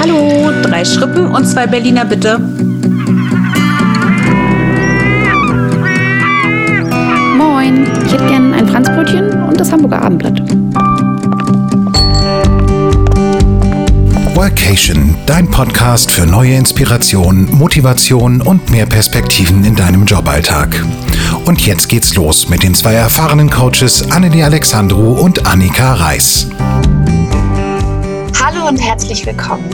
Hallo, drei Schrippen und zwei Berliner bitte. Moin, ich hätte gern ein Franzbrötchen und das Hamburger Abendblatt. Workation, dein Podcast für neue Inspiration, Motivation und mehr Perspektiven in deinem Joballtag. Und jetzt geht's los mit den zwei erfahrenen Coaches Annelie Alexandru und Annika Reis. Hallo und herzlich willkommen.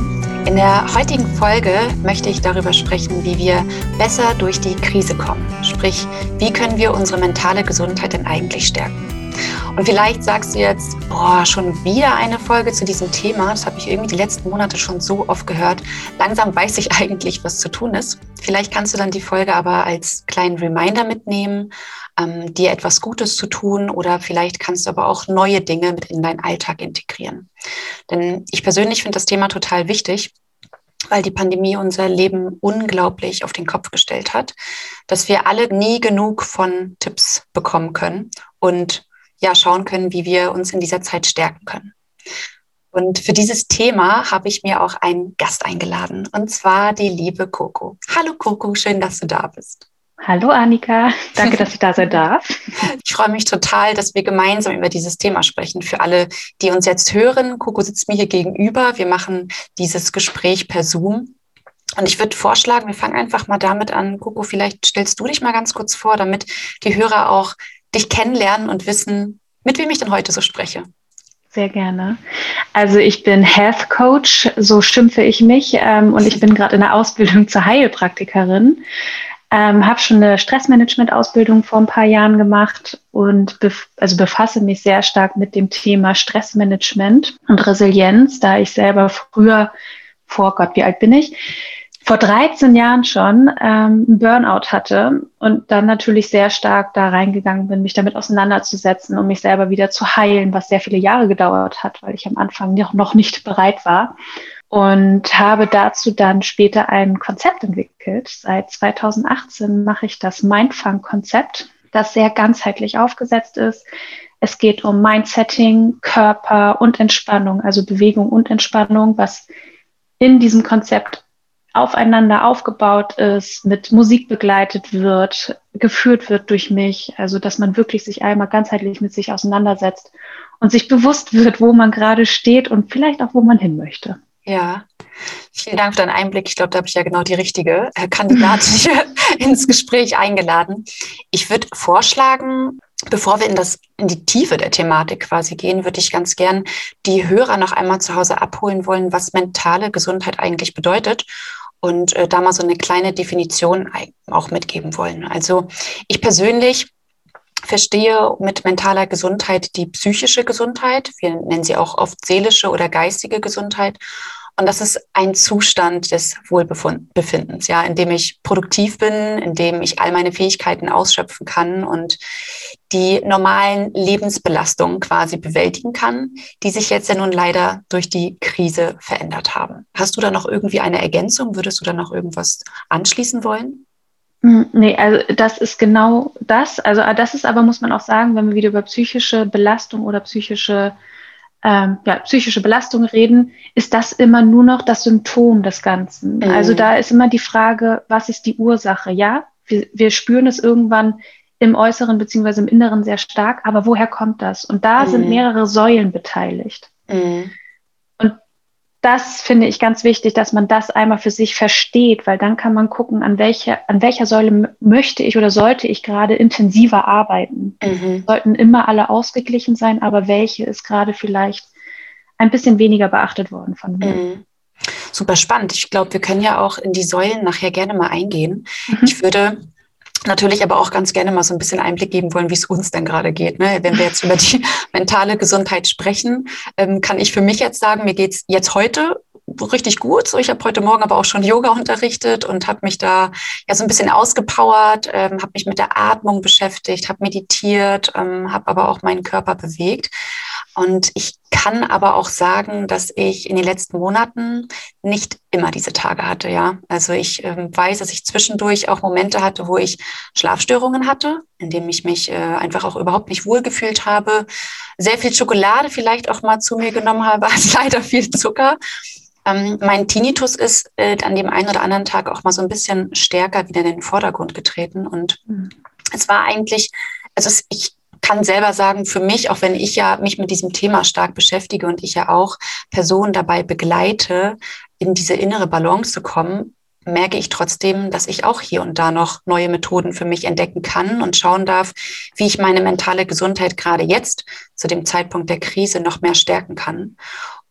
In der heutigen Folge möchte ich darüber sprechen, wie wir besser durch die Krise kommen. Sprich, wie können wir unsere mentale Gesundheit denn eigentlich stärken? Und vielleicht sagst du jetzt, boah, schon wieder eine Folge zu diesem Thema. Das habe ich irgendwie die letzten Monate schon so oft gehört. Langsam weiß ich eigentlich, was zu tun ist. Vielleicht kannst du dann die Folge aber als kleinen Reminder mitnehmen, ähm, dir etwas Gutes zu tun oder vielleicht kannst du aber auch neue Dinge mit in deinen Alltag integrieren. Denn ich persönlich finde das Thema total wichtig weil die Pandemie unser Leben unglaublich auf den Kopf gestellt hat, dass wir alle nie genug von Tipps bekommen können und ja schauen können, wie wir uns in dieser Zeit stärken können. Und für dieses Thema habe ich mir auch einen Gast eingeladen, und zwar die liebe Coco. Hallo Coco, schön, dass du da bist. Hallo Annika, danke, dass ich da sein darf. Ich freue mich total, dass wir gemeinsam über dieses Thema sprechen. Für alle, die uns jetzt hören, Coco sitzt mir hier gegenüber. Wir machen dieses Gespräch per Zoom. Und ich würde vorschlagen, wir fangen einfach mal damit an. Coco, vielleicht stellst du dich mal ganz kurz vor, damit die Hörer auch dich kennenlernen und wissen, mit wem ich denn heute so spreche. Sehr gerne. Also ich bin Health Coach, so schimpfe ich mich, ähm, und ich bin gerade in der Ausbildung zur Heilpraktikerin. Ähm, habe schon eine Stressmanagement-Ausbildung vor ein paar Jahren gemacht und bef also befasse mich sehr stark mit dem Thema Stressmanagement und Resilienz, da ich selber früher, vor Gott, wie alt bin ich, vor 13 Jahren schon ähm, Burnout hatte und dann natürlich sehr stark da reingegangen bin, mich damit auseinanderzusetzen, um mich selber wieder zu heilen, was sehr viele Jahre gedauert hat, weil ich am Anfang noch nicht bereit war. Und habe dazu dann später ein Konzept entwickelt. Seit 2018 mache ich das Mindfang-Konzept, das sehr ganzheitlich aufgesetzt ist. Es geht um Mindsetting, Körper und Entspannung, also Bewegung und Entspannung, was in diesem Konzept aufeinander aufgebaut ist, mit Musik begleitet wird, geführt wird durch mich. Also, dass man wirklich sich einmal ganzheitlich mit sich auseinandersetzt und sich bewusst wird, wo man gerade steht und vielleicht auch, wo man hin möchte. Ja, vielen Dank für deinen Einblick. Ich glaube, da habe ich ja genau die richtige äh, Kandidatin ins Gespräch eingeladen. Ich würde vorschlagen, bevor wir in, das, in die Tiefe der Thematik quasi gehen, würde ich ganz gern die Hörer noch einmal zu Hause abholen wollen, was mentale Gesundheit eigentlich bedeutet und äh, da mal so eine kleine Definition auch mitgeben wollen. Also ich persönlich verstehe mit mentaler Gesundheit die psychische Gesundheit. Wir nennen sie auch oft seelische oder geistige Gesundheit. Und das ist ein Zustand des Wohlbefindens, ja, in dem ich produktiv bin, in dem ich all meine Fähigkeiten ausschöpfen kann und die normalen Lebensbelastungen quasi bewältigen kann, die sich jetzt ja nun leider durch die Krise verändert haben. Hast du da noch irgendwie eine Ergänzung? Würdest du da noch irgendwas anschließen wollen? Hm, nee, also das ist genau das. Also ah, das ist aber, muss man auch sagen, wenn wir wieder über psychische Belastung oder psychische ähm, ja, psychische Belastung reden, ist das immer nur noch das Symptom des Ganzen. Mhm. Also da ist immer die Frage, was ist die Ursache? Ja, wir, wir spüren es irgendwann im Äußeren beziehungsweise im Inneren sehr stark, aber woher kommt das? Und da mhm. sind mehrere Säulen beteiligt. Mhm das finde ich ganz wichtig, dass man das einmal für sich versteht, weil dann kann man gucken, an welcher, an welcher Säule möchte ich oder sollte ich gerade intensiver arbeiten. Mhm. Sollten immer alle ausgeglichen sein, aber welche ist gerade vielleicht ein bisschen weniger beachtet worden von mir. Mhm. Super spannend. Ich glaube, wir können ja auch in die Säulen nachher gerne mal eingehen. Mhm. Ich würde natürlich aber auch ganz gerne mal so ein bisschen Einblick geben wollen, wie es uns denn gerade geht. Ne? Wenn wir jetzt über die mentale Gesundheit sprechen, ähm, kann ich für mich jetzt sagen, mir geht's jetzt heute richtig gut. So, ich habe heute Morgen aber auch schon Yoga unterrichtet und habe mich da ja so ein bisschen ausgepowert, ähm, habe mich mit der Atmung beschäftigt, habe meditiert, ähm, habe aber auch meinen Körper bewegt. Und ich kann aber auch sagen, dass ich in den letzten Monaten nicht immer diese Tage hatte, ja. Also ich äh, weiß, dass ich zwischendurch auch Momente hatte, wo ich Schlafstörungen hatte, in denen ich mich äh, einfach auch überhaupt nicht wohlgefühlt habe, sehr viel Schokolade vielleicht auch mal zu mir genommen habe, leider viel Zucker. Ähm, mein Tinnitus ist äh, an dem einen oder anderen Tag auch mal so ein bisschen stärker wieder in den Vordergrund getreten und mhm. es war eigentlich, also es, ich kann selber sagen, für mich, auch wenn ich ja mich mit diesem Thema stark beschäftige und ich ja auch Personen dabei begleite, in diese innere Balance zu kommen, merke ich trotzdem, dass ich auch hier und da noch neue Methoden für mich entdecken kann und schauen darf, wie ich meine mentale Gesundheit gerade jetzt zu dem Zeitpunkt der Krise noch mehr stärken kann.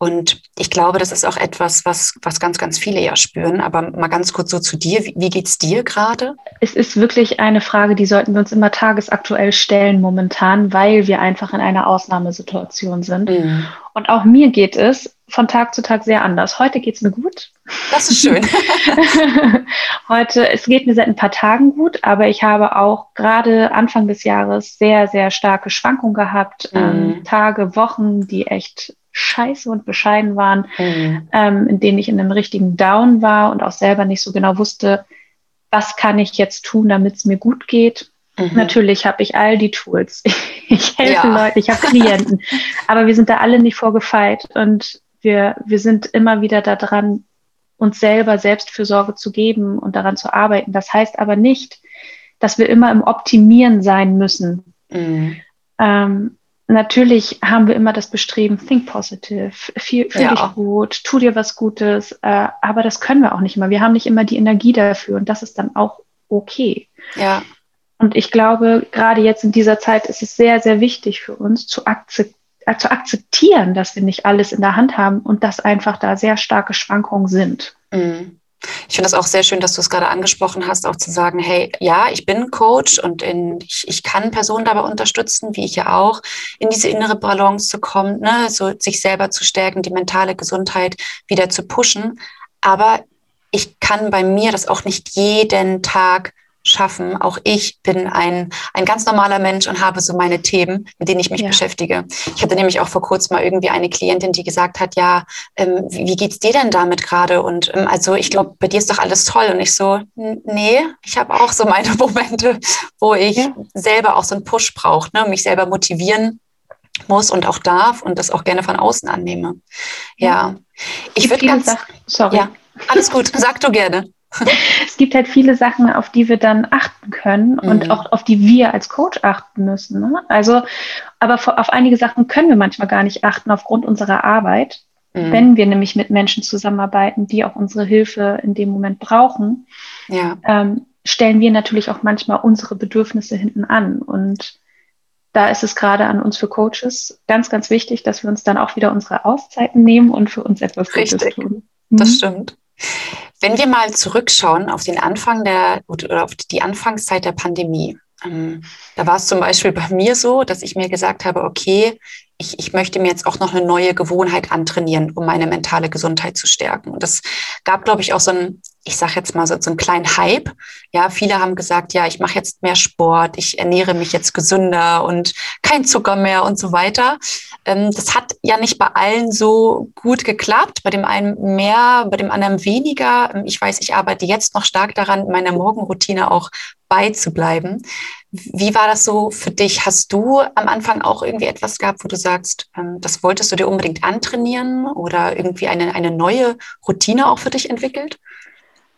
Und ich glaube, das ist auch etwas, was, was ganz, ganz viele ja spüren. Aber mal ganz kurz so zu dir. Wie, wie geht's dir gerade? Es ist wirklich eine Frage, die sollten wir uns immer tagesaktuell stellen momentan, weil wir einfach in einer Ausnahmesituation sind. Mhm. Und auch mir geht es von Tag zu Tag sehr anders. Heute geht's mir gut. Das ist schön. Heute, es geht mir seit ein paar Tagen gut, aber ich habe auch gerade Anfang des Jahres sehr, sehr starke Schwankungen gehabt. Mhm. Ähm, Tage, Wochen, die echt scheiße und bescheiden waren, mhm. ähm, in denen ich in einem richtigen Down war und auch selber nicht so genau wusste, was kann ich jetzt tun, damit es mir gut geht. Mhm. Natürlich habe ich all die Tools. Ich helfe ja. Leuten, ich habe Klienten, aber wir sind da alle nicht vorgefeit und wir, wir sind immer wieder daran, uns selber Selbstfürsorge zu geben und daran zu arbeiten. Das heißt aber nicht, dass wir immer im Optimieren sein müssen. Mhm. Ähm, natürlich haben wir immer das Bestreben, think positive, fühl, fühl ja. dich gut, tu dir was Gutes, äh, aber das können wir auch nicht immer. Wir haben nicht immer die Energie dafür und das ist dann auch okay. Ja. Und ich glaube, gerade jetzt in dieser Zeit ist es sehr, sehr wichtig für uns zu, akzept, äh, zu akzeptieren, dass wir nicht alles in der Hand haben und dass einfach da sehr starke Schwankungen sind. Mhm. Ich finde es auch sehr schön, dass du es gerade angesprochen hast, auch zu sagen, hey, ja, ich bin Coach und in, ich, ich kann Personen dabei unterstützen, wie ich ja auch, in diese innere Balance zu kommen, ne, so sich selber zu stärken, die mentale Gesundheit wieder zu pushen. Aber ich kann bei mir das auch nicht jeden Tag schaffen. Auch ich bin ein, ein ganz normaler Mensch und habe so meine Themen, mit denen ich mich ja. beschäftige. Ich hatte nämlich auch vor kurzem mal irgendwie eine Klientin, die gesagt hat, ja, ähm, wie, wie geht's dir denn damit gerade? Und ähm, also ich glaube, bei dir ist doch alles toll. Und ich so, nee, ich habe auch so meine Momente, wo ich ja. selber auch so einen Push brauche, ne, mich selber motivieren muss und auch darf und das auch gerne von außen annehme. Ja, ja. ich würde ganz, sorry. Ja, alles gut, sag du gerne. es gibt halt viele Sachen, auf die wir dann achten können mhm. und auch auf die wir als Coach achten müssen. Ne? Also, aber auf einige Sachen können wir manchmal gar nicht achten aufgrund unserer Arbeit. Mhm. Wenn wir nämlich mit Menschen zusammenarbeiten, die auch unsere Hilfe in dem Moment brauchen, ja. ähm, stellen wir natürlich auch manchmal unsere Bedürfnisse hinten an. Und da ist es gerade an uns für Coaches ganz, ganz wichtig, dass wir uns dann auch wieder unsere Auszeiten nehmen und für uns etwas Richtig. Gutes tun. Mhm. Das stimmt. Wenn wir mal zurückschauen auf den Anfang der oder auf die Anfangszeit der Pandemie, ähm, da war es zum Beispiel bei mir so, dass ich mir gesagt habe, okay, ich, ich möchte mir jetzt auch noch eine neue Gewohnheit antrainieren, um meine mentale Gesundheit zu stärken. Und das gab, glaube ich, auch so ein, ich sage jetzt mal so, so einen kleinen Hype. Ja, viele haben gesagt, ja, ich mache jetzt mehr Sport, ich ernähre mich jetzt gesünder und kein Zucker mehr und so weiter. Ähm, das hat ja nicht bei allen so gut geklappt. Bei dem einen mehr, bei dem anderen weniger. Ähm, ich weiß, ich arbeite jetzt noch stark daran, in meiner Morgenroutine auch beizubleiben. Wie war das so für dich? Hast du am Anfang auch irgendwie etwas gehabt, wo du sagst, ähm, das wolltest du dir unbedingt antrainieren oder irgendwie eine, eine neue Routine auch für dich entwickelt?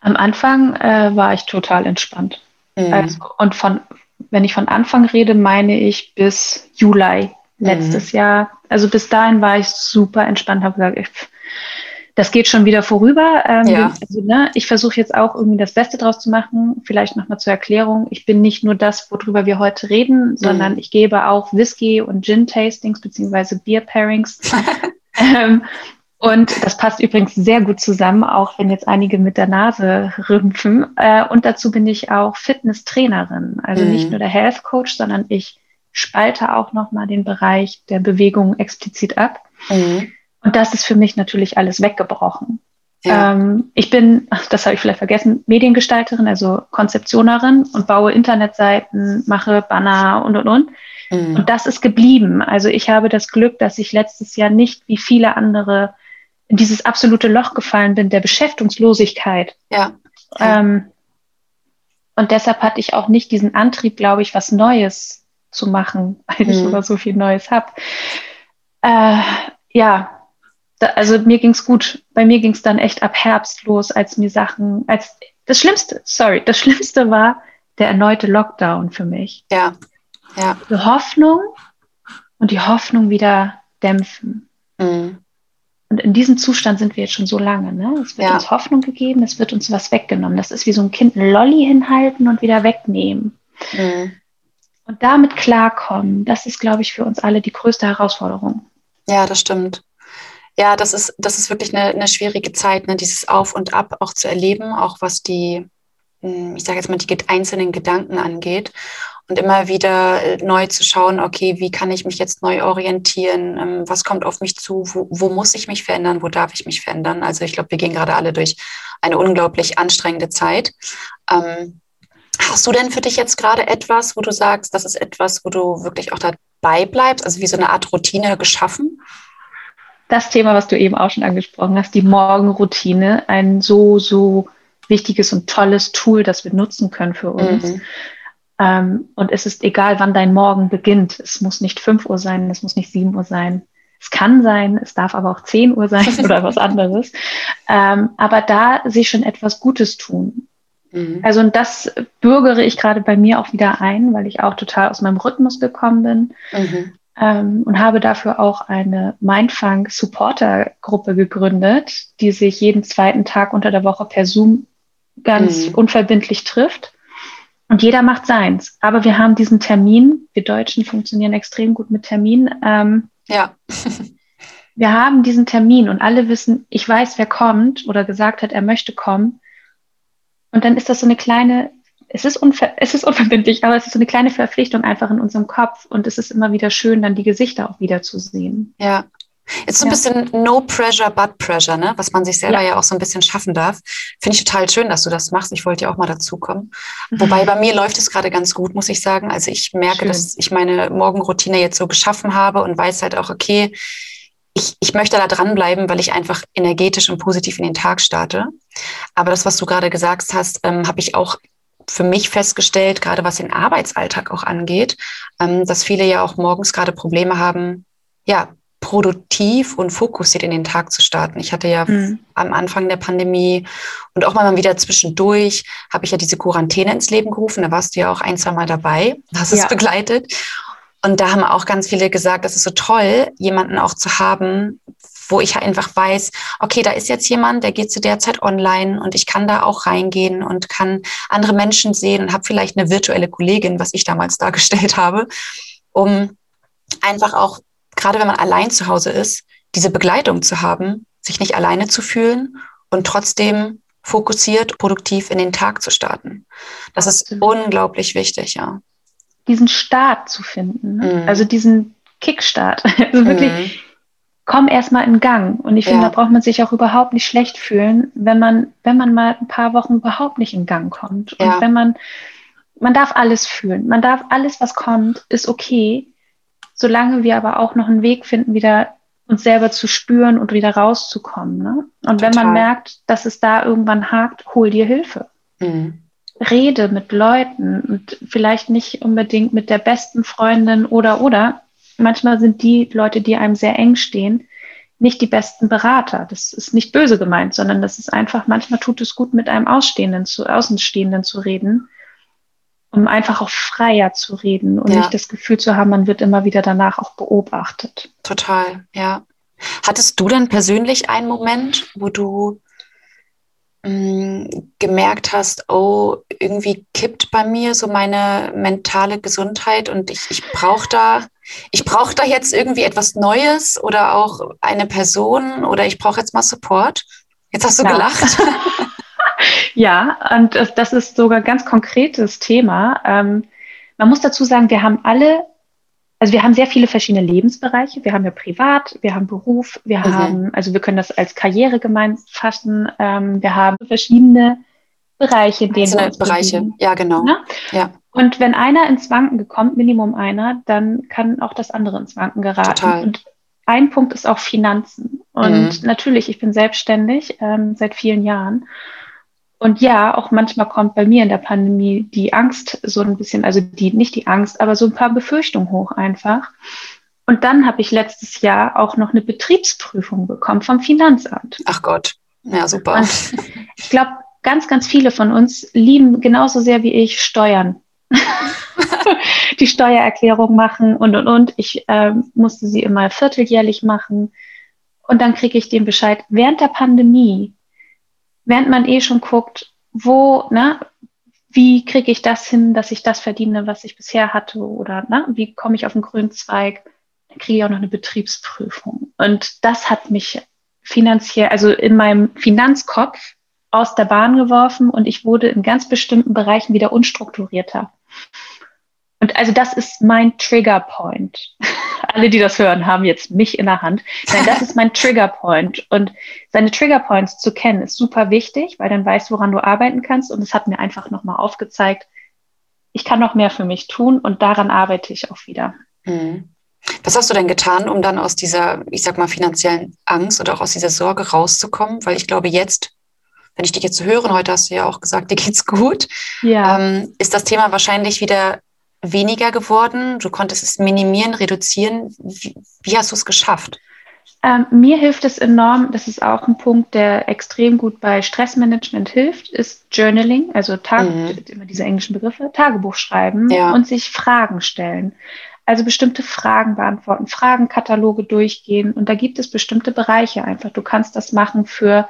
Am Anfang äh, war ich total entspannt. Mhm. Also, und von, wenn ich von Anfang rede, meine ich bis Juli letztes mhm. Jahr. Also bis dahin war ich super entspannt, habe gesagt, ich, das geht schon wieder vorüber. Ähm, ja. also, ne, ich versuche jetzt auch irgendwie das Beste draus zu machen. Vielleicht nochmal zur Erklärung. Ich bin nicht nur das, worüber wir heute reden, sondern mhm. ich gebe auch Whisky und Gin-Tastings beziehungsweise Beer-Pairings. ähm, und das passt übrigens sehr gut zusammen, auch wenn jetzt einige mit der Nase rümpfen. Äh, und dazu bin ich auch Fitnesstrainerin. Also mhm. nicht nur der Health Coach, sondern ich spalte auch nochmal den Bereich der Bewegung explizit ab. Mhm. Und das ist für mich natürlich alles weggebrochen. Ja. Ähm, ich bin, das habe ich vielleicht vergessen, Mediengestalterin, also Konzeptionerin und baue Internetseiten, mache Banner und und und. Mhm. Und das ist geblieben. Also ich habe das Glück, dass ich letztes Jahr nicht wie viele andere in dieses absolute Loch gefallen bin der Beschäftigungslosigkeit. Ja. Ähm, und deshalb hatte ich auch nicht diesen Antrieb, glaube ich, was Neues zu machen, weil ich immer mhm. so viel Neues habe. Äh, ja, da, also mir ging es gut. Bei mir ging es dann echt ab Herbst los, als mir Sachen, als das Schlimmste, sorry, das Schlimmste war der erneute Lockdown für mich. Ja, ja. Die Hoffnung und die Hoffnung wieder dämpfen. Mhm. Und in diesem Zustand sind wir jetzt schon so lange. Ne? Es wird ja. uns Hoffnung gegeben, es wird uns was weggenommen. Das ist wie so ein Kind ein Lolli hinhalten und wieder wegnehmen. Mhm. Und damit klarkommen, das ist, glaube ich, für uns alle die größte Herausforderung. Ja, das stimmt. Ja, das ist, das ist wirklich eine, eine schwierige Zeit, ne? dieses Auf und Ab auch zu erleben, auch was die, hm, ich sage jetzt mal, die einzelnen Gedanken angeht und immer wieder äh, neu zu schauen, okay, wie kann ich mich jetzt neu orientieren, ähm, was kommt auf mich zu, wo, wo muss ich mich verändern, wo darf ich mich verändern. Also ich glaube, wir gehen gerade alle durch eine unglaublich anstrengende Zeit. Ähm, hast du denn für dich jetzt gerade etwas, wo du sagst, das ist etwas, wo du wirklich auch dabei bleibst, also wie so eine Art Routine geschaffen? Das Thema, was du eben auch schon angesprochen hast, die Morgenroutine, ein so, so wichtiges und tolles Tool, das wir nutzen können für uns. Mhm. Ähm, und es ist egal, wann dein Morgen beginnt. Es muss nicht 5 Uhr sein, es muss nicht 7 Uhr sein. Es kann sein, es darf aber auch 10 Uhr sein oder was anderes. Ähm, aber da sich schon etwas Gutes tun. Mhm. Also und das bürgere ich gerade bei mir auch wieder ein, weil ich auch total aus meinem Rhythmus gekommen bin. Mhm. Ähm, und habe dafür auch eine Mindfunk Supporter Gruppe gegründet, die sich jeden zweiten Tag unter der Woche per Zoom ganz mhm. unverbindlich trifft und jeder macht seins. Aber wir haben diesen Termin. Wir Deutschen funktionieren extrem gut mit Terminen. Ähm, ja. wir haben diesen Termin und alle wissen, ich weiß, wer kommt oder gesagt hat, er möchte kommen. Und dann ist das so eine kleine, es ist, es ist unverbindlich, aber es ist so eine kleine Verpflichtung einfach in unserem Kopf. Und es ist immer wieder schön, dann die Gesichter auch wieder zu sehen. Ja, ist so ein ja. bisschen No Pressure, but Pressure, ne? was man sich selber ja. ja auch so ein bisschen schaffen darf. Finde ich total schön, dass du das machst. Ich wollte ja auch mal dazukommen. Mhm. Wobei bei mir läuft es gerade ganz gut, muss ich sagen. Also ich merke, schön. dass ich meine Morgenroutine jetzt so geschaffen habe und weiß halt auch, okay, ich, ich möchte da dranbleiben, weil ich einfach energetisch und positiv in den Tag starte. Aber das, was du gerade gesagt hast, ähm, habe ich auch für mich festgestellt, gerade was den Arbeitsalltag auch angeht, ähm, dass viele ja auch morgens gerade Probleme haben, ja, produktiv und fokussiert in den Tag zu starten. Ich hatte ja mhm. am Anfang der Pandemie und auch mal wieder zwischendurch habe ich ja diese Quarantäne ins Leben gerufen. Da warst du ja auch ein, zwei Mal dabei, hast es ja. begleitet. Und da haben auch ganz viele gesagt, das ist so toll, jemanden auch zu haben, wo ich einfach weiß, okay, da ist jetzt jemand, der geht zu der Zeit online und ich kann da auch reingehen und kann andere Menschen sehen und habe vielleicht eine virtuelle Kollegin, was ich damals dargestellt habe, um einfach auch gerade wenn man allein zu Hause ist, diese Begleitung zu haben, sich nicht alleine zu fühlen und trotzdem fokussiert, produktiv in den Tag zu starten. Das ist unglaublich wichtig, ja. Diesen Start zu finden, ne? mhm. also diesen Kickstart. Also wirklich, mhm. Komm erstmal in Gang. Und ich finde, ja. da braucht man sich auch überhaupt nicht schlecht fühlen, wenn man, wenn man mal ein paar Wochen überhaupt nicht in Gang kommt. Und ja. wenn man, man darf alles fühlen. Man darf alles, was kommt, ist okay solange wir aber auch noch einen Weg finden, wieder uns selber zu spüren und wieder rauszukommen. Ne? Und Total. wenn man merkt, dass es da irgendwann hakt, hol dir Hilfe. Mhm. Rede mit Leuten und vielleicht nicht unbedingt mit der besten Freundin oder oder. Manchmal sind die Leute, die einem sehr eng stehen, nicht die besten Berater. Das ist nicht böse gemeint, sondern das ist einfach, manchmal tut es gut, mit einem Ausstehenden zu, Außenstehenden zu reden um einfach auch freier zu reden und ja. nicht das Gefühl zu haben, man wird immer wieder danach auch beobachtet. Total, ja. Hattest du denn persönlich einen Moment, wo du mh, mm, gemerkt hast, oh, irgendwie kippt bei mir so meine mentale Gesundheit und ich, ich brauche da, ich brauche da jetzt irgendwie etwas Neues oder auch eine Person oder ich brauche jetzt mal Support? Jetzt hast du ja. gelacht. Ja, und das ist sogar ein ganz konkretes Thema. Ähm, man muss dazu sagen, wir haben alle, also wir haben sehr viele verschiedene Lebensbereiche. Wir haben ja privat, wir haben Beruf, wir mhm. haben, also wir können das als Karriere gemeint fassen. Ähm, wir haben verschiedene Bereiche, in denen wir uns Bereiche, ja genau. Ne? Ja. Und wenn einer ins Wanken kommt, Minimum einer, dann kann auch das andere ins Wanken geraten. Total. Und ein Punkt ist auch Finanzen. Und mhm. natürlich, ich bin selbstständig ähm, seit vielen Jahren. Und ja, auch manchmal kommt bei mir in der Pandemie die Angst so ein bisschen, also die, nicht die Angst, aber so ein paar Befürchtungen hoch einfach. Und dann habe ich letztes Jahr auch noch eine Betriebsprüfung bekommen vom Finanzamt. Ach Gott, ja, super. Und ich glaube, ganz, ganz viele von uns lieben genauso sehr wie ich Steuern. die Steuererklärung machen und und und. Ich äh, musste sie immer vierteljährlich machen. Und dann kriege ich den Bescheid während der Pandemie während man eh schon guckt, wo, ne, wie kriege ich das hin, dass ich das verdiene, was ich bisher hatte oder ne, wie komme ich auf den grünen Zweig, dann kriege ich auch noch eine Betriebsprüfung. Und das hat mich finanziell, also in meinem Finanzkopf aus der Bahn geworfen und ich wurde in ganz bestimmten Bereichen wieder unstrukturierter. Und also das ist mein Trigger Point. Alle, die das hören, haben jetzt mich in der Hand. Nein, das ist mein Trigger Point. Und seine Trigger Points zu kennen, ist super wichtig, weil dann weißt, woran du arbeiten kannst. Und es hat mir einfach nochmal aufgezeigt, ich kann noch mehr für mich tun und daran arbeite ich auch wieder. Mhm. Was hast du denn getan, um dann aus dieser, ich sag mal, finanziellen Angst oder auch aus dieser Sorge rauszukommen? Weil ich glaube, jetzt, wenn ich dich jetzt höre, und heute hast du ja auch gesagt, dir geht's gut, ja. ähm, ist das Thema wahrscheinlich wieder weniger geworden? Du konntest es minimieren, reduzieren. Wie, wie hast du es geschafft? Ähm, mir hilft es enorm, das ist auch ein Punkt, der extrem gut bei Stressmanagement hilft, ist Journaling, also Tag, mhm. immer diese englischen Begriffe, Tagebuch schreiben ja. und sich Fragen stellen. Also bestimmte Fragen beantworten, Fragenkataloge durchgehen und da gibt es bestimmte Bereiche einfach. Du kannst das machen für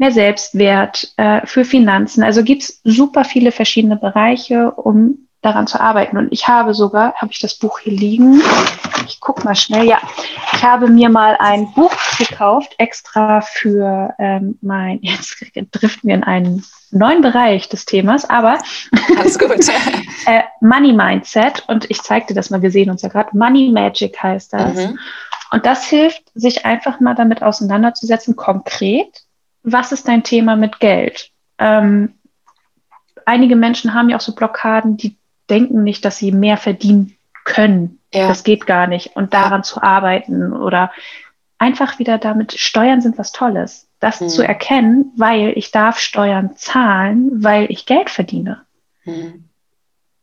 mehr Selbstwert, äh, für Finanzen. Also gibt es super viele verschiedene Bereiche, um daran zu arbeiten. Und ich habe sogar, habe ich das Buch hier liegen? Ich guck mal schnell. Ja, ich habe mir mal ein Buch gekauft, extra für ähm, mein, jetzt driften wir in einen neuen Bereich des Themas, aber alles gut. äh, Money Mindset und ich zeigte das mal, wir sehen uns ja gerade, Money Magic heißt das. Mhm. Und das hilft, sich einfach mal damit auseinanderzusetzen, konkret, was ist dein Thema mit Geld? Ähm, einige Menschen haben ja auch so Blockaden, die denken nicht, dass sie mehr verdienen können. Ja. Das geht gar nicht. Und daran ja. zu arbeiten oder einfach wieder damit, Steuern sind was Tolles. Das mhm. zu erkennen, weil ich darf Steuern zahlen, weil ich Geld verdiene. Mhm.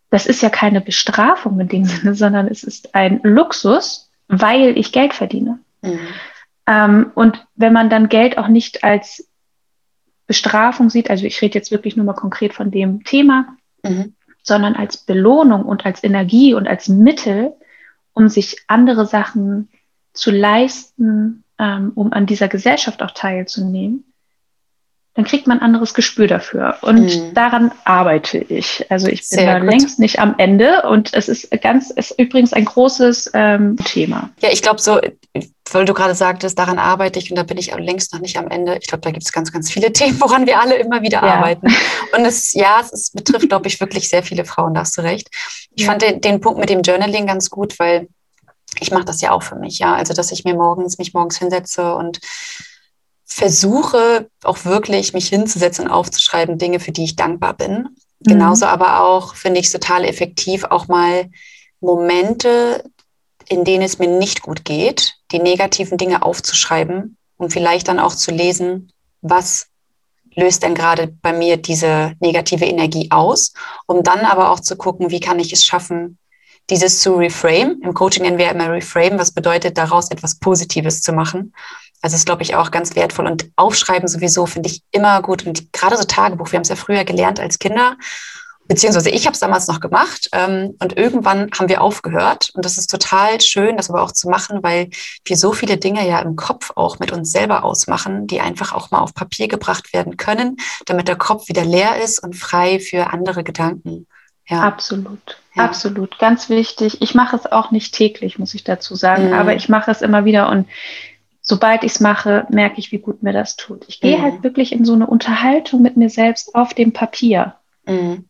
Das ist ja keine Bestrafung in dem Sinne, sondern es ist ein Luxus, weil ich Geld verdiene. Mhm. Ähm, und wenn man dann Geld auch nicht als Bestrafung sieht, also ich rede jetzt wirklich nur mal konkret von dem Thema, mhm. sondern als Belohnung und als Energie und als Mittel, um sich andere Sachen zu leisten, ähm, um an dieser Gesellschaft auch teilzunehmen, dann kriegt man ein anderes Gespür dafür. Und mhm. daran arbeite ich. Also ich bin Sehr da gut. längst nicht am Ende und es ist ganz, es ist übrigens ein großes ähm, Thema. Ja, ich glaube so, weil du gerade sagtest, daran arbeite ich und da bin ich längst noch nicht am Ende. Ich glaube, da gibt es ganz, ganz viele Themen, woran wir alle immer wieder ja. arbeiten. Und es, ja, es, es betrifft, glaube ich, wirklich sehr viele Frauen, da hast du recht. Ich ja. fand den, den Punkt mit dem Journaling ganz gut, weil ich mache das ja auch für mich, ja. Also, dass ich mir morgens, mich morgens hinsetze und versuche auch wirklich mich hinzusetzen und aufzuschreiben, Dinge, für die ich dankbar bin. Mhm. Genauso aber auch finde ich es total effektiv, auch mal Momente, in denen es mir nicht gut geht, die negativen Dinge aufzuschreiben und vielleicht dann auch zu lesen, was löst denn gerade bei mir diese negative Energie aus, um dann aber auch zu gucken, wie kann ich es schaffen, dieses zu reframe. Im Coaching nennen wir immer reframe, was bedeutet, daraus etwas Positives zu machen. Also ist, glaube ich, auch ganz wertvoll. Und Aufschreiben sowieso finde ich immer gut. Und gerade so Tagebuch, wir haben es ja früher gelernt als Kinder, beziehungsweise ich habe es damals noch gemacht. Ähm, und irgendwann haben wir aufgehört. Und das ist total schön, das aber auch zu machen, weil wir so viele Dinge ja im Kopf auch mit uns selber ausmachen, die einfach auch mal auf Papier gebracht werden können, damit der Kopf wieder leer ist und frei für andere Gedanken. Ja. Absolut. Ja. Absolut. Ganz wichtig. Ich mache es auch nicht täglich, muss ich dazu sagen, mhm. aber ich mache es immer wieder und sobald ich es mache, merke ich, wie gut mir das tut. Ich gehe mhm. halt wirklich in so eine Unterhaltung mit mir selbst auf dem Papier. Mhm.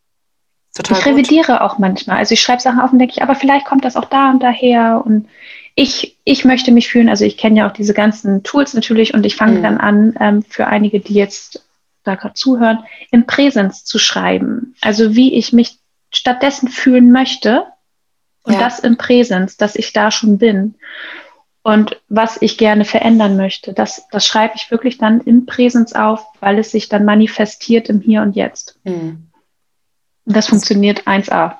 Total ich gut. revidiere auch manchmal. Also ich schreibe Sachen auf und denke ich, aber vielleicht kommt das auch da und daher. Und ich, ich möchte mich fühlen, also ich kenne ja auch diese ganzen Tools natürlich und ich fange mhm. dann an, ähm, für einige, die jetzt da gerade zuhören, im Präsens zu schreiben. Also wie ich mich stattdessen fühlen möchte und ja. das im Präsens, dass ich da schon bin und was ich gerne verändern möchte, das, das schreibe ich wirklich dann im Präsens auf, weil es sich dann manifestiert im Hier und Jetzt. Mhm. Das funktioniert 1a.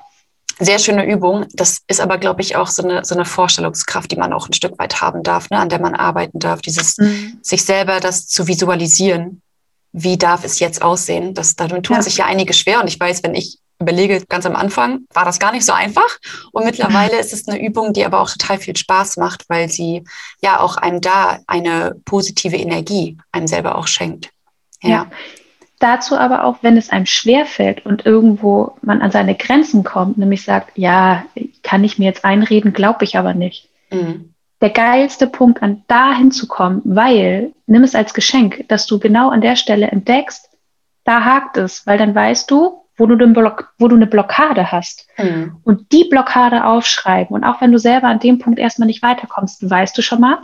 Sehr schöne Übung. Das ist aber, glaube ich, auch so eine, so eine Vorstellungskraft, die man auch ein Stück weit haben darf, ne, an der man arbeiten darf. Dieses mhm. sich selber das zu visualisieren. Wie darf es jetzt aussehen? Das, damit tun ja. sich ja einige schwer. Und ich weiß, wenn ich überlege, ganz am Anfang war das gar nicht so einfach. Und mittlerweile ist es eine Übung, die aber auch total viel Spaß macht, weil sie ja auch einem da eine positive Energie einem selber auch schenkt. Ja. ja. Dazu aber auch, wenn es einem schwerfällt und irgendwo man an seine Grenzen kommt, nämlich sagt, ja, kann ich mir jetzt einreden, glaube ich aber nicht. Mhm. Der geilste Punkt, an dahin zu kommen, weil, nimm es als Geschenk, dass du genau an der Stelle entdeckst, da hakt es, weil dann weißt du, wo du, den Block, wo du eine Blockade hast. Mhm. Und die Blockade aufschreiben. Und auch wenn du selber an dem Punkt erstmal nicht weiterkommst, weißt du schon mal,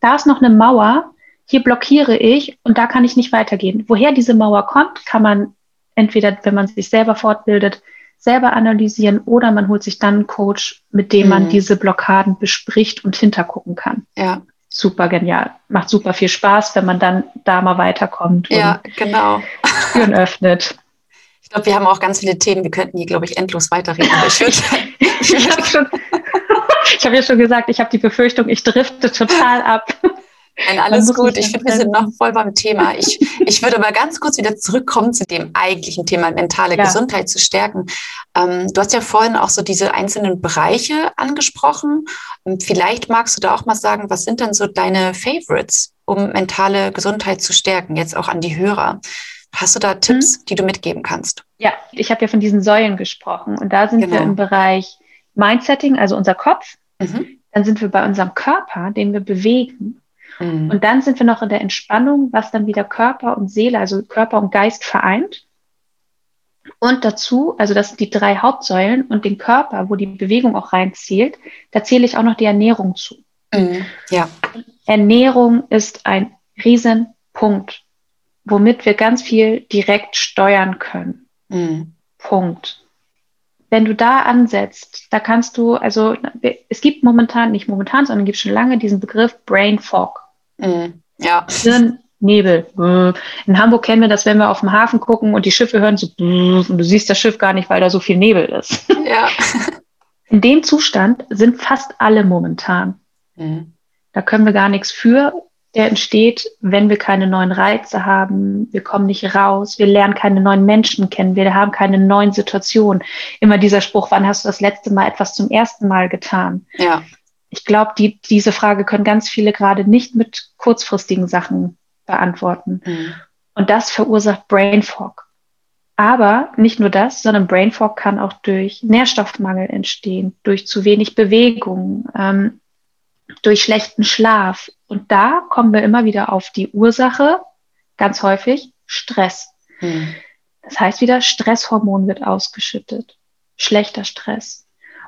da ist noch eine Mauer, hier blockiere ich und da kann ich nicht weitergehen. Woher diese Mauer kommt, kann man entweder, wenn man sich selber fortbildet, selber analysieren oder man holt sich dann einen Coach, mit dem mhm. man diese Blockaden bespricht und hintergucken kann. Ja. Super genial. Macht super viel Spaß, wenn man dann da mal weiterkommt. Ja, genau. Türen öffnet. Ich glaube, wir haben auch ganz viele Themen. Wir könnten hier, glaube ich, endlos weiterreden. ich ich habe schon, ich habe ja schon gesagt, ich habe die Befürchtung, ich drifte total ab. Nein, alles gut. Ich finde, wir sind noch voll beim Thema. Ich, ich würde aber ganz kurz wieder zurückkommen zu dem eigentlichen Thema, mentale ja. Gesundheit zu stärken. Ähm, du hast ja vorhin auch so diese einzelnen Bereiche angesprochen. Vielleicht magst du da auch mal sagen, was sind denn so deine Favorites, um mentale Gesundheit zu stärken, jetzt auch an die Hörer? Hast du da Tipps, mhm. die du mitgeben kannst? Ja, ich habe ja von diesen Säulen gesprochen und da sind genau. wir im Bereich Mindsetting, also unser Kopf. Mhm. Dann sind wir bei unserem Körper, den wir bewegen. Mhm. Und dann sind wir noch in der Entspannung, was dann wieder Körper und Seele, also Körper und Geist vereint. Und dazu, also das sind die drei Hauptsäulen und den Körper, wo die Bewegung auch reinzählt, da zähle ich auch noch die Ernährung zu. Mhm. Ja. Ernährung ist ein Riesenpunkt womit wir ganz viel direkt steuern können. Mhm. Punkt. Wenn du da ansetzt, da kannst du, also es gibt momentan, nicht momentan, sondern gibt schon lange diesen Begriff Brain Fog. Mhm. Ja. Nebel. In Hamburg kennen wir das, wenn wir auf dem Hafen gucken und die Schiffe hören so und du siehst das Schiff gar nicht, weil da so viel Nebel ist. Ja. In dem Zustand sind fast alle momentan. Mhm. Da können wir gar nichts für der entsteht, wenn wir keine neuen Reize haben, wir kommen nicht raus, wir lernen keine neuen Menschen kennen, wir haben keine neuen Situationen. Immer dieser Spruch, wann hast du das letzte Mal etwas zum ersten Mal getan? Ja. Ich glaube, die, diese Frage können ganz viele gerade nicht mit kurzfristigen Sachen beantworten. Mhm. Und das verursacht Brain Fog. Aber nicht nur das, sondern Brain Fog kann auch durch Nährstoffmangel entstehen, durch zu wenig Bewegung, ähm, durch schlechten Schlaf. Und da kommen wir immer wieder auf die Ursache, ganz häufig Stress. Hm. Das heißt wieder, Stresshormon wird ausgeschüttet, schlechter Stress.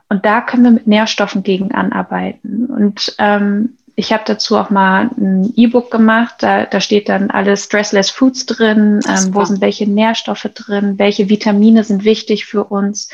Und da können wir mit Nährstoffen gegen anarbeiten. Und ähm, ich habe dazu auch mal ein E-Book gemacht. Da, da steht dann alle Stressless Foods drin. Ähm, wo sind welche Nährstoffe drin? Welche Vitamine sind wichtig für uns?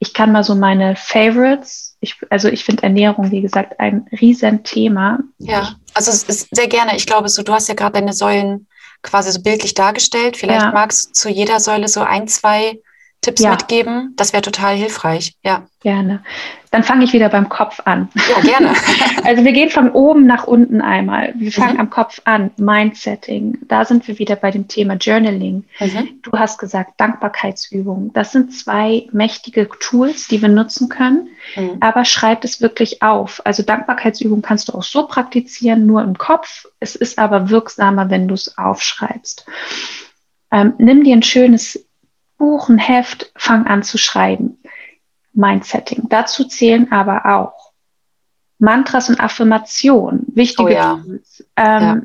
Ich kann mal so meine Favorites ich, also ich finde Ernährung, wie gesagt, ein Riesenthema. Ja, also es ist sehr gerne. Ich glaube, so du hast ja gerade deine Säulen quasi so bildlich dargestellt. Vielleicht ja. magst du zu jeder Säule so ein, zwei Tipps ja. mitgeben? Das wäre total hilfreich. Ja. Gerne. Dann fange ich wieder beim Kopf an. Ja, gerne. also wir gehen von oben nach unten einmal. Wir fangen mhm. am Kopf an. Mindsetting. Da sind wir wieder bei dem Thema Journaling. Mhm. Du hast gesagt Dankbarkeitsübungen. Das sind zwei mächtige Tools, die wir nutzen können. Mhm. Aber schreib es wirklich auf. Also Dankbarkeitsübungen kannst du auch so praktizieren, nur im Kopf. Es ist aber wirksamer, wenn du es aufschreibst. Ähm, nimm dir ein schönes Buch, ein Heft, fang an zu schreiben. Mindsetting. Dazu zählen aber auch Mantras und Affirmationen, wichtige oh ja. Tools. Ähm, ja.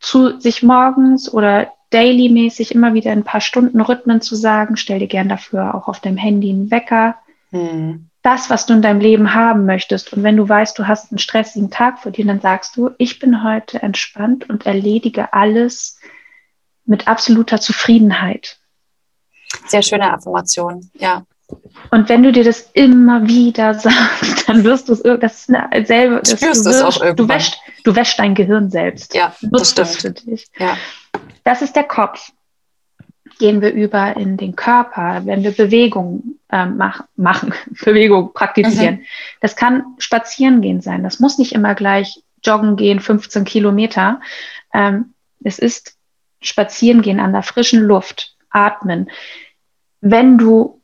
Zu sich morgens oder dailymäßig immer wieder ein paar Stunden Rhythmen zu sagen, stell dir gern dafür auch auf deinem Handy einen Wecker. Hm. Das, was du in deinem Leben haben möchtest. Und wenn du weißt, du hast einen stressigen Tag vor dir, dann sagst du, ich bin heute entspannt und erledige alles mit absoluter Zufriedenheit. Sehr schöne Affirmation, ja. Und wenn du dir das immer wieder sagst, dann wirst du es, das ist eine selbe, das, Spürst du, es auch du, wäschst, du wäschst dein Gehirn selbst. Ja, das stimmt. für dich. Ja. Das ist der Kopf. Gehen wir über in den Körper, wenn wir Bewegung ähm, mach, machen, Bewegung praktizieren. Das kann spazieren gehen sein. Das muss nicht immer gleich joggen gehen, 15 Kilometer. Ähm, es ist spazieren gehen an der frischen Luft, atmen. Wenn du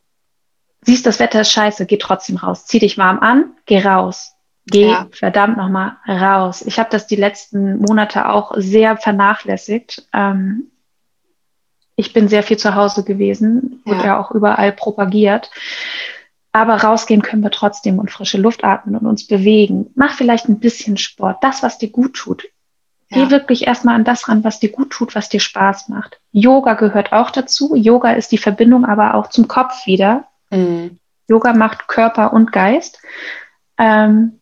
siehst, das Wetter ist scheiße, geh trotzdem raus. Zieh dich warm an, geh raus. Geh Ja. verdammt nochmal raus. Ich habe das die letzten Monate auch sehr vernachlässigt. Ähm, ich bin sehr viel zu Hause gewesen, wurde Ja. ja auch überall propagiert. Aber rausgehen können wir trotzdem und frische Luft atmen und uns bewegen. Mach vielleicht ein bisschen Sport, das, was dir gut tut. Geh wirklich erstmal an das ran, was dir gut tut, was dir Spaß macht. Yoga gehört auch dazu. Yoga ist die Verbindung aber auch zum Kopf wieder. Mhm. Yoga macht Körper und Geist. Ähm,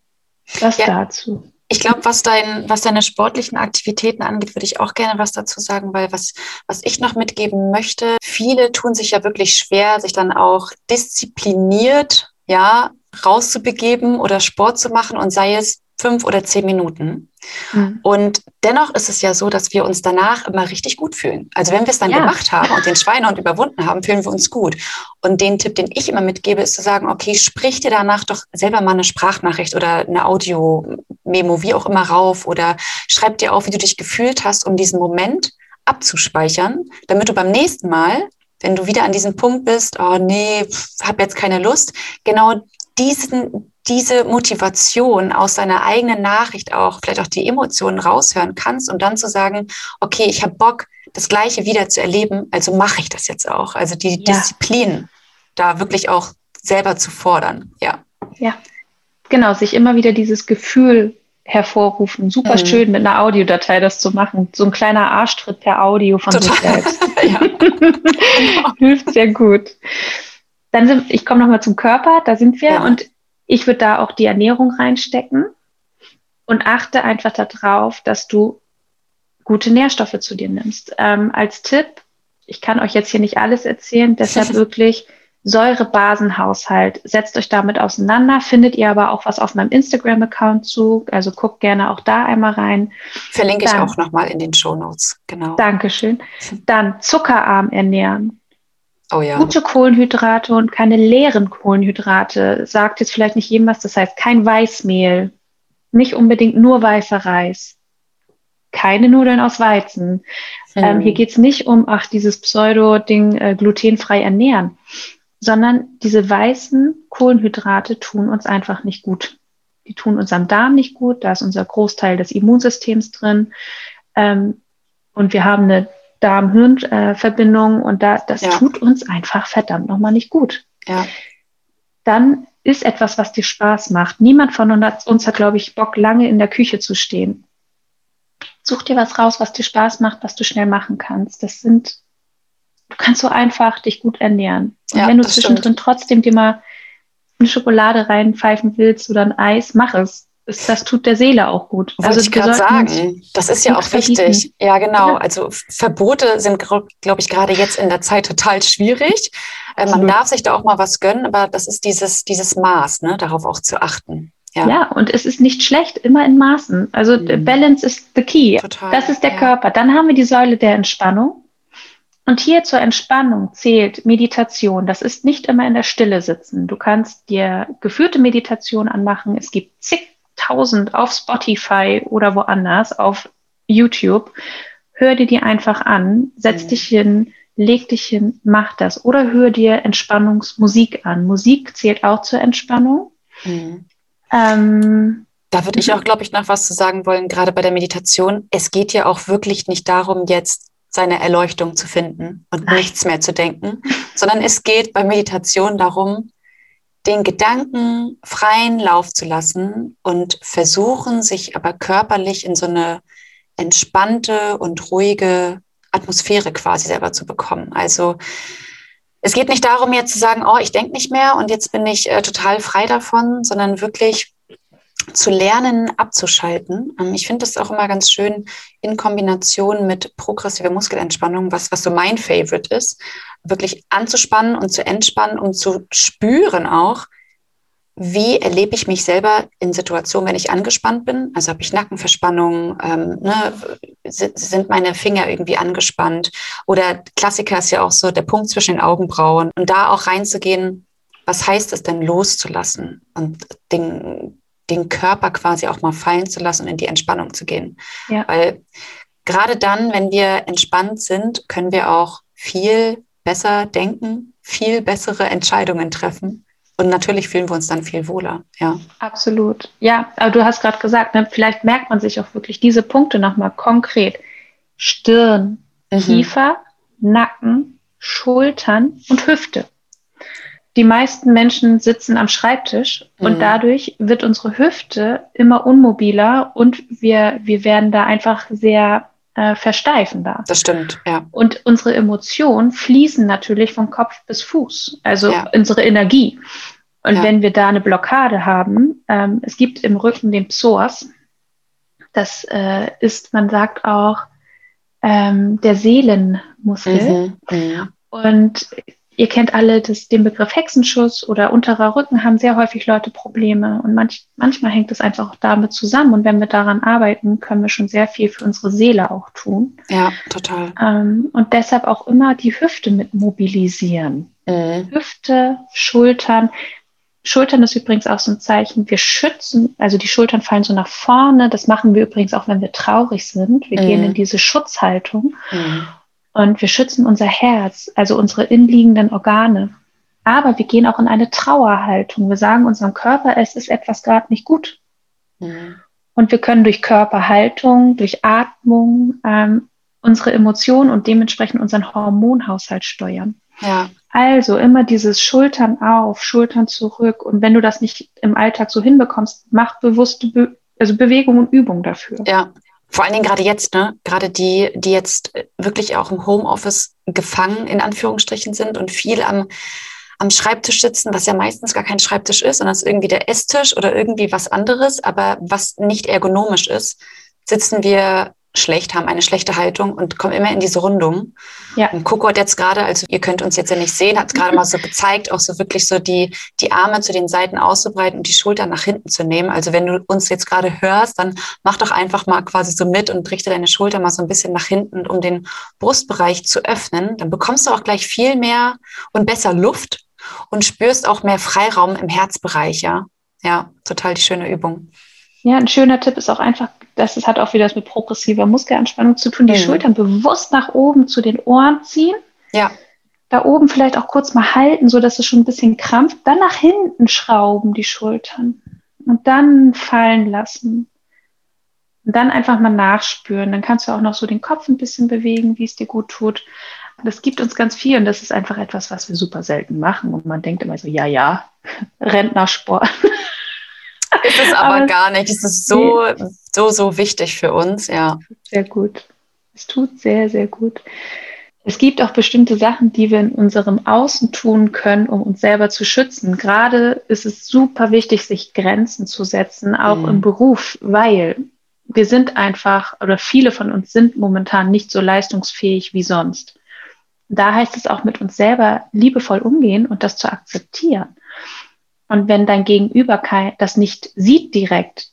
das Ja. dazu. Ich glaube, was, dein, was deine sportlichen Aktivitäten angeht, würde ich auch gerne was dazu sagen, weil was, was ich noch mitgeben möchte, viele tun sich ja wirklich schwer, sich dann auch diszipliniert, ja, rauszubegeben oder Sport zu machen und sei es fünf oder zehn Minuten. Mhm. Und dennoch ist es ja so, dass wir uns danach immer richtig gut fühlen. Also wenn wir es dann Ja. gemacht haben und den Schweinehund überwunden haben, fühlen wir uns gut. Und den Tipp, den ich immer mitgebe, ist zu sagen, okay, sprich dir danach doch selber mal eine Sprachnachricht oder eine Audio-Memo, wie auch immer rauf oder schreib dir auf, wie du dich gefühlt hast, um diesen Moment abzuspeichern, damit du beim nächsten Mal, wenn du wieder an diesem Punkt bist, oh nee, habe jetzt keine Lust, genau diesen, diese Motivation aus deiner eigenen Nachricht auch, vielleicht auch die Emotionen raushören kannst und dann zu sagen, okay, ich habe Bock, das Gleiche wieder zu erleben, also mache ich das jetzt auch. Also die Ja. Disziplin da wirklich auch selber zu fordern. Ja. Ja, genau, sich immer wieder dieses Gefühl hervorrufen. Super Mhm. schön, mit einer Audiodatei das zu machen. So ein kleiner Arschtritt per Audio von sich Total. selbst. ja. Hilft sehr gut. Dann sind, ich komme nochmal zum Körper, da sind wir Ja. und ich würde da auch die Ernährung reinstecken und achte einfach darauf, dass du gute Nährstoffe zu dir nimmst. Ähm, als Tipp, ich kann euch jetzt hier nicht alles erzählen, deshalb wirklich Säurebasenhaushalt. Setzt euch damit auseinander, findet ihr aber auch was auf meinem Instagram-Account zu, also guckt gerne auch da einmal rein. Verlinke ich Dann- auch nochmal in den Show Notes. Genau. Dankeschön. Dann zuckerarm ernähren. Oh ja. Gute Kohlenhydrate und keine leeren Kohlenhydrate. Sagt jetzt vielleicht nicht jedem was, das heißt kein Weißmehl, nicht unbedingt nur weißer Reis, keine Nudeln aus Weizen. Ähm, Hm. hier geht es nicht um, ach, dieses Pseudo-Ding äh, glutenfrei ernähren, sondern diese weißen Kohlenhydrate tun uns einfach nicht gut. Die tun unserem Darm nicht gut, da ist unser Großteil des Immunsystems drin. Ähm, und wir haben eine Darm-Hirn-Verbindung und da, das Ja. tut uns einfach verdammt nochmal nicht gut. Ja. Dann ist etwas, was dir Spaß macht. Niemand von uns hat, glaube ich, Bock, lange in der Küche zu stehen. Such dir was raus, was dir Spaß macht, was du schnell machen kannst. Das sind, du kannst so einfach dich gut ernähren. Und Ja, wenn du zwischendrin trotzdem dir mal eine Schokolade reinpfeifen willst oder ein Eis, mach es. Das, tut der Seele auch gut. Wollte ich wir gerade sagen. Das ist ja auch verbieten. wichtig. Ja, genau. Ja. Also Verbote sind, glaube ich, gerade jetzt in der Zeit total schwierig. Äh, man darf sich da auch mal was gönnen, aber das ist dieses, dieses Maß, ne, darauf auch zu achten. Ja, Ja, und es ist nicht schlecht, immer in Maßen. Also Mhm. Balance ist the key. total. Das ist der ja. Körper. Dann haben wir die Säule der Entspannung. Und hier zur Entspannung zählt Meditation. Das ist nicht immer in der Stille sitzen. Du kannst dir geführte Meditation anmachen. Es gibt zigtausend auf Spotify oder woanders, auf YouTube. Hör dir die einfach an, setz Mhm. dich hin, leg dich hin, mach das. Oder hör dir Entspannungsmusik an. Musik zählt auch zur Entspannung. Mhm. Ähm, Da würde ich auch, glaube ich, noch was zu sagen wollen, gerade bei der Meditation. Es geht ja auch wirklich nicht darum, jetzt seine Erleuchtung zu finden und Nein. nichts mehr zu denken, sondern es geht bei Meditation darum, den Gedanken freien Lauf zu lassen und versuchen, sich aber körperlich in so eine entspannte und ruhige Atmosphäre quasi selber zu bekommen. Also es geht nicht darum, jetzt zu sagen, oh, ich denke nicht mehr und jetzt bin ich äh, total frei davon, sondern wirklich zu lernen, abzuschalten. Ähm, ich finde das auch immer ganz schön in Kombination mit progressiver Muskelentspannung, was, was so mein Favorite ist, wirklich anzuspannen und zu entspannen, um zu spüren auch, wie erlebe ich mich selber in Situationen, wenn ich angespannt bin? Also habe ich Nackenverspannung, ähm, ne, sind meine Finger irgendwie angespannt? Oder Klassiker ist ja auch so der Punkt zwischen den Augenbrauen. Und da auch reinzugehen, was heißt es denn loszulassen und den, den Körper quasi auch mal fallen zu lassen und in die Entspannung zu gehen. Ja. Weil gerade dann, wenn wir entspannt sind, können wir auch viel besser denken, viel bessere Entscheidungen treffen. Und natürlich fühlen wir uns dann viel wohler, ja. Absolut. Ja, aber du hast gerade gesagt, ne, vielleicht merkt man sich auch wirklich diese Punkte nochmal konkret. Stirn, mhm. Kiefer, Nacken, Schultern und Hüfte die meisten Menschen sitzen am Schreibtisch mhm. und dadurch wird unsere Hüfte immer unmobiler und wir, wir werden da einfach sehr äh, versteifen da. Das stimmt, ja. Und unsere Emotionen fließen natürlich von Kopf bis Fuß, also ja. unsere Energie. Und ja. wenn wir da eine Blockade haben, ähm, es gibt im Rücken den Psoas, das äh, ist, man sagt auch, ähm, der Seelenmuskel. Mhm. Mhm. Und Ihr kennt alle das, den Begriff Hexenschuss oder unterer Rücken haben sehr häufig Leute Probleme und manch, manchmal hängt es einfach auch damit zusammen. Und wenn wir daran arbeiten, können wir schon sehr viel für unsere Seele auch tun. Ja, total. Ähm, und deshalb auch immer die Hüfte mit mobilisieren. Mhm. Hüfte, Schultern. Schultern ist übrigens auch so ein Zeichen. Wir schützen, also die Schultern fallen so nach vorne. Das machen wir übrigens auch, wenn wir traurig sind. Wir mhm. gehen in diese Schutzhaltung. Mhm. Und wir schützen unser Herz, also unsere innenliegenden Organe. Aber wir gehen auch in eine Trauerhaltung. Wir sagen unserem Körper, es ist etwas gerade nicht gut. Mhm. Und wir können durch Körperhaltung, durch Atmung ähm, unsere Emotionen und dementsprechend unseren Hormonhaushalt steuern. Ja. Also immer dieses Schultern auf, Schultern zurück. Und wenn du das nicht im Alltag so hinbekommst, mach bewusste Be also Bewegung und Übung dafür. Ja, vor allen Dingen gerade jetzt, ne? Gerade die, die jetzt wirklich auch im Homeoffice gefangen in Anführungsstrichen sind und viel am, am Schreibtisch sitzen, was ja meistens gar kein Schreibtisch ist, sondern es ist irgendwie der Esstisch oder irgendwie was anderes, aber was nicht ergonomisch ist, sitzen wir schlecht, haben eine schlechte Haltung und kommen immer in diese Rundung. Ja. Und Coco hat jetzt gerade, also ihr könnt uns jetzt ja nicht sehen, hat es gerade mal so gezeigt, auch so wirklich so die, die Arme zu den Seiten auszubreiten und die Schultern nach hinten zu nehmen. Also wenn du uns jetzt gerade hörst, dann mach doch einfach mal quasi so mit und richte deine Schulter mal so ein bisschen nach hinten, um den Brustbereich zu öffnen. Dann bekommst du auch gleich viel mehr und besser Luft und spürst auch mehr Freiraum im Herzbereich, ja. Ja, total die schöne Übung. Ja, ein schöner Tipp ist auch einfach, dass es hat auch wieder was mit progressiver Muskelanspannung zu tun, die mhm. Schultern bewusst nach oben zu den Ohren ziehen. Ja. Da oben vielleicht auch kurz mal halten, so dass es schon ein bisschen krampft. Dann nach hinten schrauben die Schultern und dann fallen lassen. Und dann einfach mal nachspüren. Dann kannst du auch noch so den Kopf ein bisschen bewegen, wie es dir gut tut. Das gibt uns ganz viel und das ist einfach etwas, was wir super selten machen. Und man denkt immer so, ja, ja, Rentnersport. Ist es aber, aber gar nicht. Es ist so, nee. so, so wichtig für uns, ja. Sehr gut. Es tut sehr, sehr gut. Es gibt auch bestimmte Sachen, die wir in unserem Außen tun können, um uns selber zu schützen. Gerade ist es super wichtig, sich Grenzen zu setzen, auch mhm. im Beruf, weil wir sind einfach oder viele von uns sind momentan nicht so leistungsfähig wie sonst. Da heißt es auch mit uns selber liebevoll umgehen und das zu akzeptieren. Und wenn dein Gegenüber kein, das nicht sieht direkt,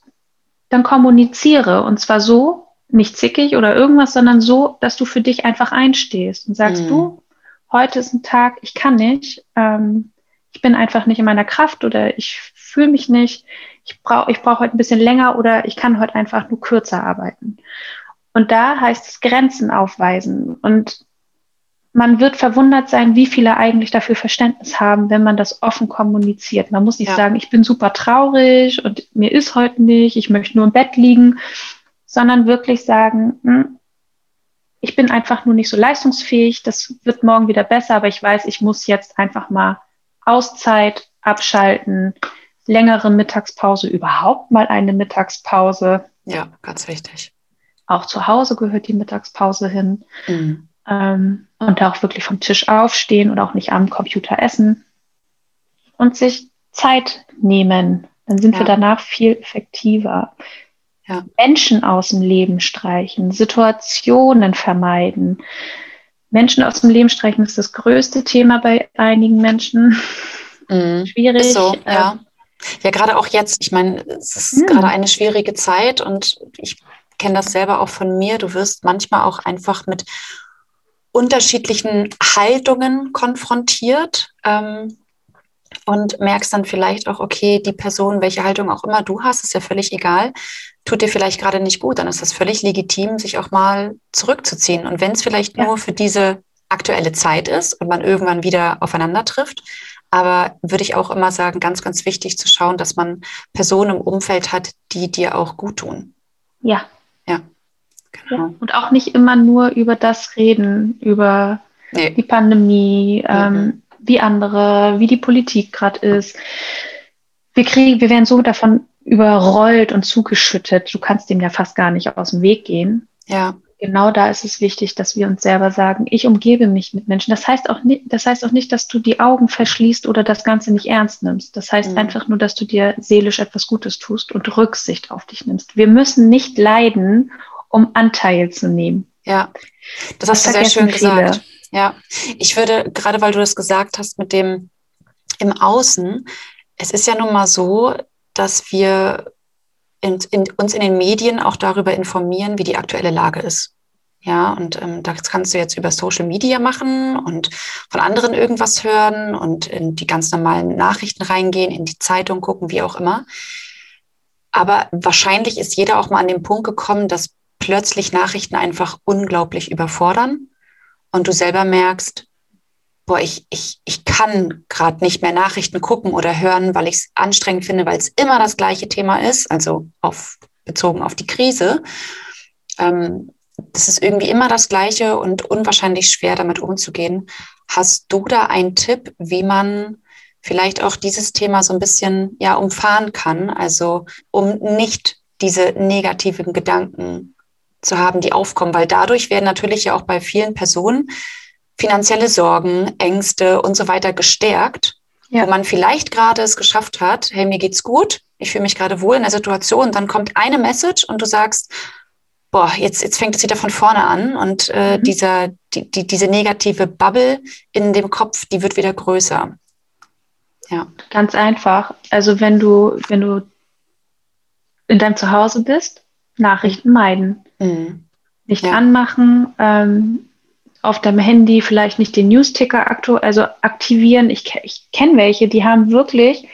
dann kommuniziere. Und zwar so, nicht zickig oder irgendwas, sondern so, dass du für dich einfach einstehst und sagst, mhm. du, heute ist ein Tag, ich kann nicht, ähm, ich bin einfach nicht in meiner Kraft oder ich fühle mich nicht, ich brauche ich brauch heute ein bisschen länger oder ich kann heute einfach nur kürzer arbeiten. Und da heißt es Grenzen aufweisen. Und man wird verwundert sein, wie viele eigentlich dafür Verständnis haben, wenn man das offen kommuniziert. Man muss nicht ja. sagen, ich bin super traurig und mir ist heute nicht, ich möchte nur im Bett liegen, sondern wirklich sagen, hm, ich bin einfach nur nicht so leistungsfähig, das wird morgen wieder besser, aber ich weiß, ich muss jetzt einfach mal Auszeit abschalten, längere Mittagspause, überhaupt mal eine Mittagspause. Ja, ganz wichtig. Auch zu Hause gehört die Mittagspause hin. Mhm ähm, und auch wirklich vom Tisch aufstehen und auch nicht am Computer essen und sich Zeit nehmen. Dann sind ja. wir danach viel effektiver. Ja. Menschen aus dem Leben streichen, Situationen vermeiden. Menschen aus dem Leben streichen ist das größte Thema bei einigen Menschen. Mhm. Schwierig. Ist so, ja. Ähm, ja, gerade auch jetzt. Ich meine, es ist mhm. gerade eine schwierige Zeit und ich kenne das selber auch von mir. Du wirst manchmal auch einfach mit unterschiedlichen Haltungen konfrontiert. Ähm, und merkst dann vielleicht auch, okay, die Person, welche Haltung auch immer du hast, ist ja völlig egal, tut dir vielleicht gerade nicht gut, dann ist das völlig legitim, sich auch mal zurückzuziehen. Und wenn es vielleicht ja. nur für diese aktuelle Zeit ist und man irgendwann wieder aufeinander trifft, aber würde ich auch immer sagen, ganz, ganz wichtig zu schauen, dass man Personen im Umfeld hat, die dir auch gut tun. Ja. Genau. Und auch nicht immer nur über das reden, über nee. die Pandemie, mhm. ähm, wie andere, wie die Politik gerade ist. Wir kriegen, wir werden so davon überrollt und zugeschüttet. Du kannst dem ja fast gar nicht aus dem Weg gehen. Ja. Genau da ist es wichtig, dass wir uns selber sagen, ich umgebe mich mit Menschen. Das heißt auch nicht, das heißt auch nicht, dass du die Augen verschließt oder das Ganze nicht ernst nimmst. Das heißt mhm. einfach nur, dass du dir seelisch etwas Gutes tust und Rücksicht auf dich nimmst. Wir müssen nicht leiden, um Anteil zu nehmen. Ja, das, das hast du sehr schön viele. gesagt. Ja, ich würde, gerade weil du das gesagt hast mit dem im Außen, es ist ja nun mal so, dass wir in, in, uns in den Medien auch darüber informieren, wie die aktuelle Lage ist. Ja, und ähm, das kannst du jetzt über Social Media machen und von anderen irgendwas hören und in die ganz normalen Nachrichten reingehen, in die Zeitung gucken, wie auch immer. Aber wahrscheinlich ist jeder auch mal an den Punkt gekommen, dass plötzlich Nachrichten einfach unglaublich überfordern und du selber merkst, boah, ich, ich, ich kann gerade nicht mehr Nachrichten gucken oder hören, weil ich es anstrengend finde, weil es immer das gleiche Thema ist, also auf, bezogen auf die Krise. Ähm, das ist irgendwie immer das Gleiche und unwahrscheinlich schwer, damit umzugehen. Hast du da einen Tipp, wie man vielleicht auch dieses Thema so ein bisschen ja umfahren kann, also um nicht diese negativen Gedanken zu haben, die aufkommen, weil dadurch werden natürlich ja auch bei vielen Personen finanzielle Sorgen, Ängste und so weiter gestärkt, ja. wo man vielleicht gerade es geschafft hat, hey, mir geht's gut, ich fühle mich gerade wohl in der Situation, dann kommt eine Message und du sagst, boah, jetzt, jetzt fängt es wieder von vorne an und äh, mhm. dieser, die, die, diese negative Bubble in dem Kopf, die wird wieder größer. Ja. Ganz einfach. Also wenn du, wenn du in deinem Zuhause bist, Nachrichten meiden. Mhm. Nicht ja. anmachen, ähm, auf deinem Handy vielleicht nicht den News-Ticker aktu also aktivieren. Ich, ich kenne welche, die haben wirklich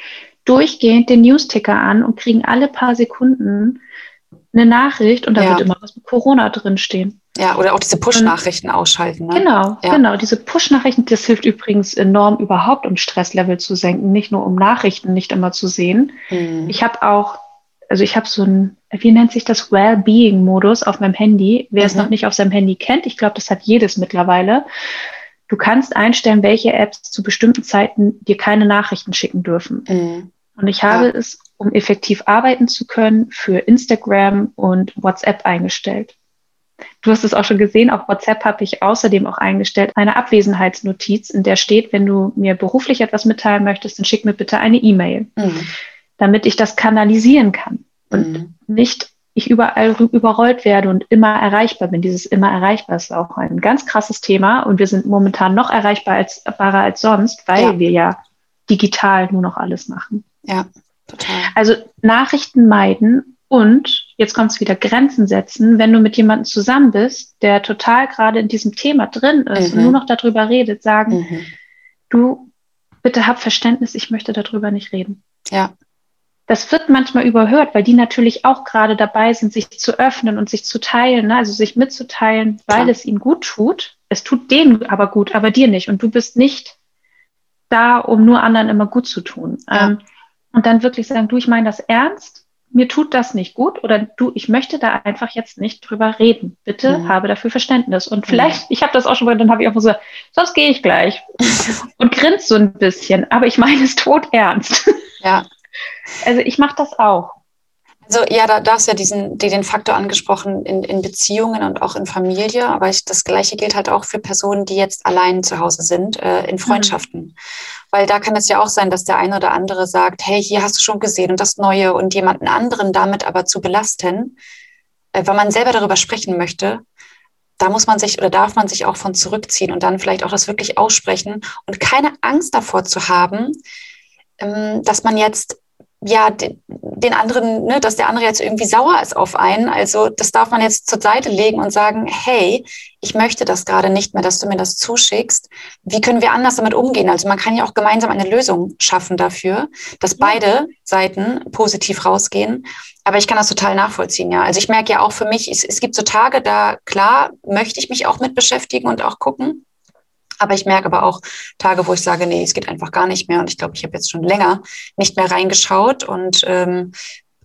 durchgehend den News-Ticker an und kriegen alle paar Sekunden eine Nachricht und da ja. wird immer was mit Corona drinstehen. Ja, oder auch diese Push-Nachrichten ausschalten. Ne? Genau, ja. genau. Diese Push-Nachrichten, das hilft übrigens enorm überhaupt, um Stresslevel zu senken, nicht nur um Nachrichten nicht immer zu sehen. Mhm. Ich habe auch also ich habe so ein, wie nennt sich das, Well-Being-Modus auf meinem Handy. Wer mhm. es noch nicht auf seinem Handy kennt, ich glaube, das hat jedes mittlerweile. Du kannst einstellen, welche Apps zu bestimmten Zeiten dir keine Nachrichten schicken dürfen. Mhm. Und ich habe ja. es, um effektiv arbeiten zu können, für Instagram und WhatsApp eingestellt. Du hast es auch schon gesehen, auf WhatsApp habe ich außerdem auch eingestellt eine Abwesenheitsnotiz, in der steht, wenn du mir beruflich etwas mitteilen möchtest, dann schick mir bitte eine E-Mail. Mhm damit ich das kanalisieren kann und mhm. nicht ich überall überrollt werde und immer erreichbar bin. Dieses immer erreichbar ist auch ein ganz krasses Thema und wir sind momentan noch erreichbar als, als sonst, weil ja. wir ja digital nur noch alles machen. Ja, total. Also Nachrichten meiden und jetzt kommt es wieder Grenzen setzen, wenn du mit jemandem zusammen bist, der total gerade in diesem Thema drin ist mhm. und nur noch darüber redet, sagen, mhm. du bitte hab Verständnis, ich möchte darüber nicht reden. Ja das wird manchmal überhört, weil die natürlich auch gerade dabei sind, sich zu öffnen und sich zu teilen, ne? also sich mitzuteilen, weil Klar. es ihnen gut tut. Es tut denen aber gut, aber dir nicht. Und du bist nicht da, um nur anderen immer gut zu tun. Ja. Ähm, und dann wirklich sagen, du, ich meine das ernst, mir tut das nicht gut oder du, ich möchte da einfach jetzt nicht drüber reden. Bitte mhm. habe dafür Verständnis. Und vielleicht, mhm. ich habe das auch schon mal, dann habe ich auch so, sonst gehe ich gleich und grinst so ein bisschen. Aber ich meine es tot ernst. Ja, also ich mache das auch. Also ja, da, da hast du ja diesen, den Faktor angesprochen in, in Beziehungen und auch in Familie, aber ich, das Gleiche gilt halt auch für Personen, die jetzt allein zu Hause sind, äh, in Freundschaften. Mhm. Weil da kann es ja auch sein, dass der eine oder andere sagt, hey, hier hast du schon gesehen und das Neue und jemanden anderen damit aber zu belasten, äh, wenn man selber darüber sprechen möchte, da muss man sich oder darf man sich auch von zurückziehen und dann vielleicht auch das wirklich aussprechen und keine Angst davor zu haben, ähm, dass man jetzt ja, den anderen, ne, dass der andere jetzt irgendwie sauer ist auf einen. Also das darf man jetzt zur Seite legen und sagen, hey, ich möchte das gerade nicht mehr, dass du mir das zuschickst. Wie können wir anders damit umgehen? Also man kann ja auch gemeinsam eine Lösung schaffen dafür, dass beide Seiten positiv rausgehen. Aber ich kann das total nachvollziehen, ja. Also ich merke ja auch für mich, es, es gibt so Tage, da klar möchte ich mich auch mit beschäftigen und auch gucken. Aber ich merke aber auch Tage, wo ich sage, nee, es geht einfach gar nicht mehr. Und ich glaube, ich habe jetzt schon länger nicht mehr reingeschaut und, ähm,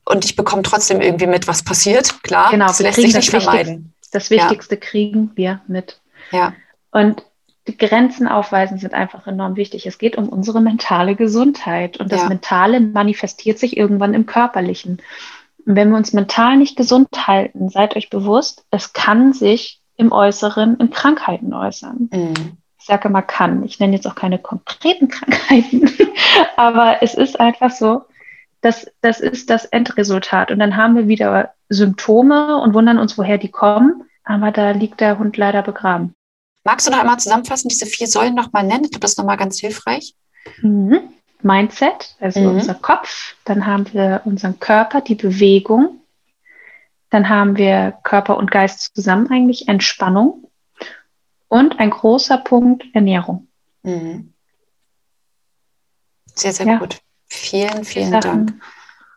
und ich bekomme trotzdem irgendwie mit, was passiert. Klar, genau, das lässt sich nicht vermeiden. Das Wichtigste ja. kriegen wir mit. Ja. Und die Grenzen aufweisen sind einfach enorm wichtig. Es geht um unsere mentale Gesundheit und das ja. Mentale manifestiert sich irgendwann im Körperlichen. Und wenn wir uns mental nicht gesund halten, seid euch bewusst, es kann sich im Äußeren in Krankheiten äußern. Mhm ich sage immer kann. Ich nenne jetzt auch keine konkreten Krankheiten, aber es ist einfach so, dass das ist das Endresultat. Und dann haben wir wieder Symptome und wundern uns, woher die kommen. Aber da liegt der Hund leider begraben. Magst du noch einmal zusammenfassen, diese vier Säulen nochmal nennen? Ich glaube, das ist nochmal ganz hilfreich. Mhm. Mindset, also mhm. unser Kopf. Dann haben wir unseren Körper, die Bewegung. Dann haben wir Körper und Geist zusammen eigentlich, Entspannung. Und ein großer Punkt Ernährung. Mhm. Sehr, sehr ja. gut. Vielen, vielen Sachen. Dank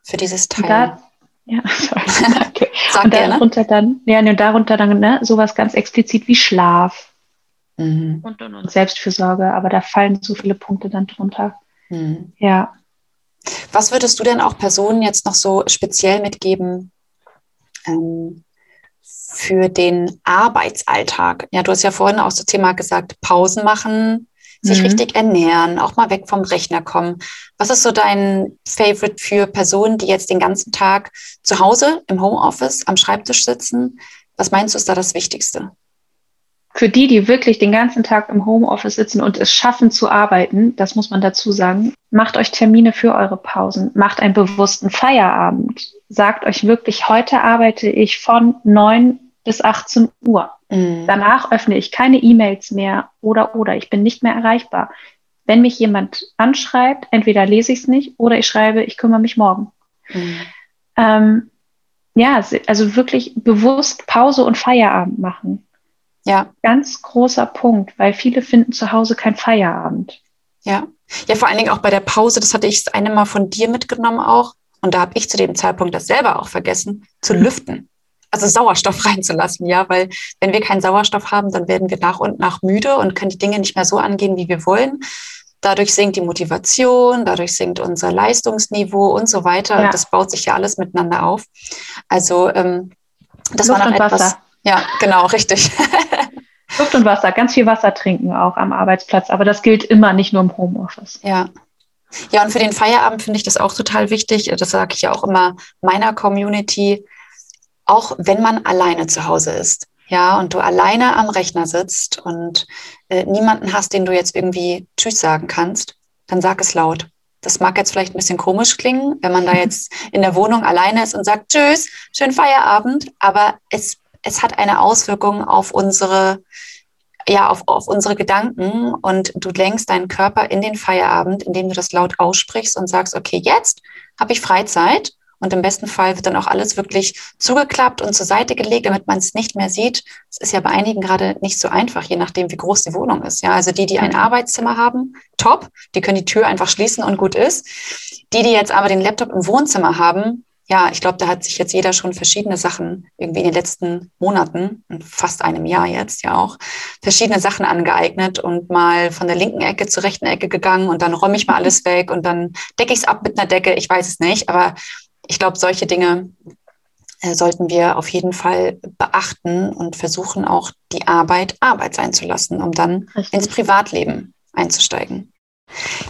für dieses Teil. Da, ja, sorry, danke. Sag und gerne. darunter dann, ja, und darunter dann ne, sowas ganz explizit wie Schlaf mhm. und, und, und Selbstfürsorge, aber da fallen so viele Punkte dann drunter. Mhm. Ja. Was würdest du denn auch Personen jetzt noch so speziell mitgeben, ähm, für den Arbeitsalltag? Ja, du hast ja vorhin auch so Thema gesagt, Pausen machen, sich mhm. richtig ernähren, auch mal weg vom Rechner kommen. Was ist so dein Favorite für Personen, die jetzt den ganzen Tag zu Hause im Homeoffice am Schreibtisch sitzen? Was meinst du, ist da das Wichtigste? Für die, die wirklich den ganzen Tag im Homeoffice sitzen und es schaffen zu arbeiten, das muss man dazu sagen, macht euch Termine für eure Pausen, macht einen bewussten Feierabend, sagt euch wirklich, heute arbeite ich von neun bis 18 Uhr. Mhm. Danach öffne ich keine E-Mails mehr oder oder ich bin nicht mehr erreichbar. Wenn mich jemand anschreibt, entweder lese ich es nicht oder ich schreibe, ich kümmere mich morgen. Mhm. Ähm, ja, also wirklich bewusst Pause und Feierabend machen. Ja. Ganz großer Punkt, weil viele finden zu Hause kein Feierabend. Ja. Ja, vor allen Dingen auch bei der Pause, das hatte ich das eine Mal von dir mitgenommen auch. Und da habe ich zu dem Zeitpunkt das selber auch vergessen, zu mhm. lüften also Sauerstoff reinzulassen, ja, weil wenn wir keinen Sauerstoff haben, dann werden wir nach und nach müde und können die Dinge nicht mehr so angehen, wie wir wollen. Dadurch sinkt die Motivation, dadurch sinkt unser Leistungsniveau und so weiter. Ja. Das baut sich ja alles miteinander auf. Also ähm, das Luft war noch etwas. Wasser. Ja, genau, richtig. Luft und Wasser, ganz viel Wasser trinken auch am Arbeitsplatz, aber das gilt immer, nicht nur im Homeoffice. Ja, ja, und für den Feierabend finde ich das auch total wichtig. Das sage ich ja auch immer meiner Community auch wenn man alleine zu Hause ist. Ja, und du alleine am Rechner sitzt und äh, niemanden hast, den du jetzt irgendwie Tschüss sagen kannst, dann sag es laut. Das mag jetzt vielleicht ein bisschen komisch klingen, wenn man da jetzt in der Wohnung alleine ist und sagt Tschüss, schönen Feierabend, aber es, es hat eine Auswirkung auf unsere, ja, auf, auf unsere Gedanken und du lenkst deinen Körper in den Feierabend, indem du das laut aussprichst und sagst, okay, jetzt habe ich Freizeit und im besten Fall wird dann auch alles wirklich zugeklappt und zur Seite gelegt, damit man es nicht mehr sieht. Es ist ja bei einigen gerade nicht so einfach, je nachdem, wie groß die Wohnung ist. Ja, also die, die ein Arbeitszimmer haben, top, die können die Tür einfach schließen und gut ist. Die, die jetzt aber den Laptop im Wohnzimmer haben, ja, ich glaube, da hat sich jetzt jeder schon verschiedene Sachen irgendwie in den letzten Monaten, fast einem Jahr jetzt ja auch, verschiedene Sachen angeeignet und mal von der linken Ecke zur rechten Ecke gegangen und dann räume ich mal alles weg und dann decke ich es ab mit einer Decke. Ich weiß es nicht, aber ich glaube, solche Dinge äh, sollten wir auf jeden Fall beachten und versuchen auch die Arbeit Arbeit sein zu lassen, um dann Richtig. ins Privatleben einzusteigen.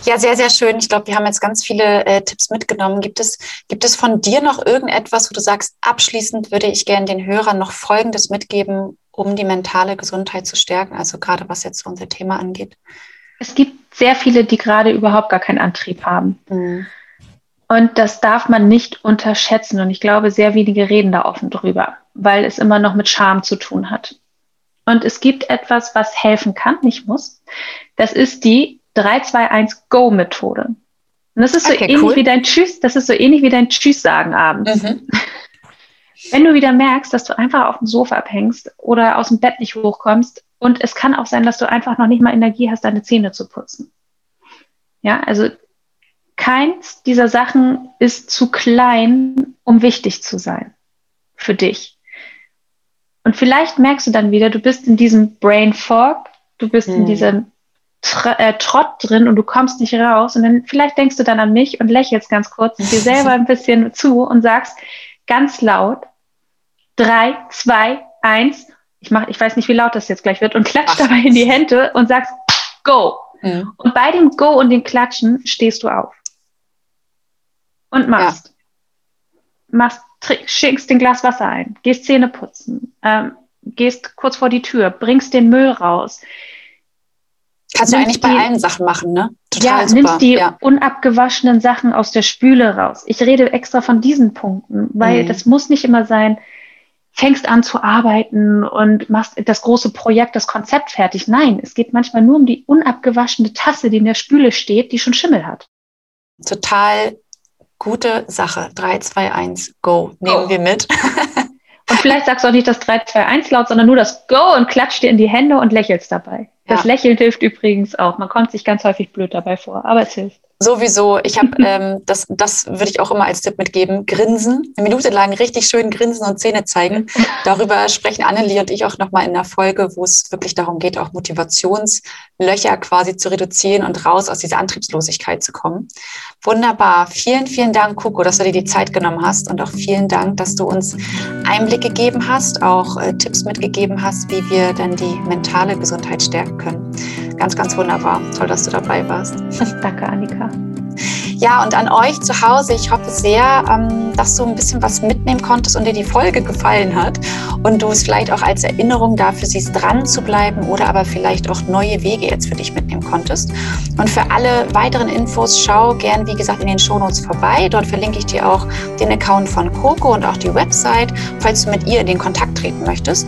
Ja, sehr, sehr schön. Ich glaube, wir haben jetzt ganz viele äh, Tipps mitgenommen. Gibt es, gibt es von dir noch irgendetwas, wo du sagst, abschließend würde ich gerne den Hörern noch Folgendes mitgeben, um die mentale Gesundheit zu stärken? Also gerade was jetzt unser Thema angeht. Es gibt sehr viele, die gerade überhaupt gar keinen Antrieb haben. Mhm. Und das darf man nicht unterschätzen. Und ich glaube, sehr wenige reden da offen drüber, weil es immer noch mit Scham zu tun hat. Und es gibt etwas, was helfen kann, nicht muss. Das ist die 3-2-1-Go-Methode. Und das ist so okay, ähnlich cool. wie dein Tschüss, das ist so ähnlich wie dein Tschüss-Sagen abends. Mhm. Wenn du wieder merkst, dass du einfach auf dem Sofa abhängst oder aus dem Bett nicht hochkommst und es kann auch sein, dass du einfach noch nicht mal Energie hast, deine Zähne zu putzen. Ja, also keins dieser Sachen ist zu klein, um wichtig zu sein für dich. Und vielleicht merkst du dann wieder, du bist in diesem Brain Fog, du bist mhm. in diesem Tr äh, Trott drin und du kommst nicht raus. Und dann vielleicht denkst du dann an mich und lächelst ganz kurz dir selber ein bisschen zu und sagst ganz laut, drei, zwei, eins, ich mach, ich weiß nicht, wie laut das jetzt gleich wird, und klatscht dabei in die Hände und sagst, go. Mhm. Und bei dem Go und dem Klatschen stehst du auf. Und machst. Ja. Machst, schickst den Glas Wasser ein, gehst Zähne putzen, ähm, gehst kurz vor die Tür, bringst den Müll raus, Kannst du eigentlich bei allen Sachen machen, ne? Total ja, super. nimmst die ja. unabgewaschenen Sachen aus der Spüle raus. Ich rede extra von diesen Punkten, weil mhm. das muss nicht immer sein, fängst an zu arbeiten und machst das große Projekt, das Konzept fertig. Nein, es geht manchmal nur um die unabgewaschene Tasse, die in der Spüle steht, die schon Schimmel hat. Total gute Sache. 3, 2, 1, go. Nehmen go. wir mit. vielleicht sagst du auch nicht das 3, 2, 1 laut, sondern nur das Go und klatscht dir in die Hände und lächelst dabei. Das ja. Lächeln hilft übrigens auch. Man kommt sich ganz häufig blöd dabei vor, aber es hilft. Sowieso. Ich habe, ähm, das, das würde ich auch immer als Tipp mitgeben. Grinsen. Eine Minute lang richtig schön grinsen und Zähne zeigen. Darüber sprechen Annelie und ich auch nochmal in der Folge, wo es wirklich darum geht, auch Motivationslöcher quasi zu reduzieren und raus aus dieser Antriebslosigkeit zu kommen. Wunderbar. Vielen, vielen Dank, Coco, dass du dir die Zeit genommen hast und auch vielen Dank, dass du uns Einblick gegeben hast, auch äh, Tipps mitgegeben hast, wie wir dann die mentale Gesundheit stärken können. Ganz, ganz wunderbar. Toll, dass du dabei warst. Danke, Annika. Ja, und an euch zu Hause, ich hoffe sehr, ähm, dass du ein bisschen was mitnehmen konntest und dir die Folge gefallen hat und du es vielleicht auch als Erinnerung dafür siehst, dran zu bleiben oder aber vielleicht auch neue Wege jetzt für dich mitnehmen konntest. Und für alle weiteren Infos schau gern, wie gesagt, in den Shownotes vorbei. Dort verlinke ich dir auch den Account von Coco und auch die Website, falls du mit ihr in den Kontakt treten möchtest.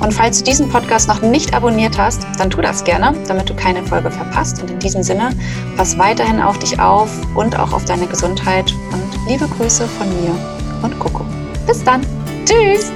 Und falls du diesen Podcast noch nicht abonniert hast, dann tu das gerne, damit du keine Folge verpasst. Und in diesem Sinne, pass weiterhin auf dich auf und auch auf deine Gesundheit. Und liebe Grüße von mir und Coco. Bis dann. Tschüss.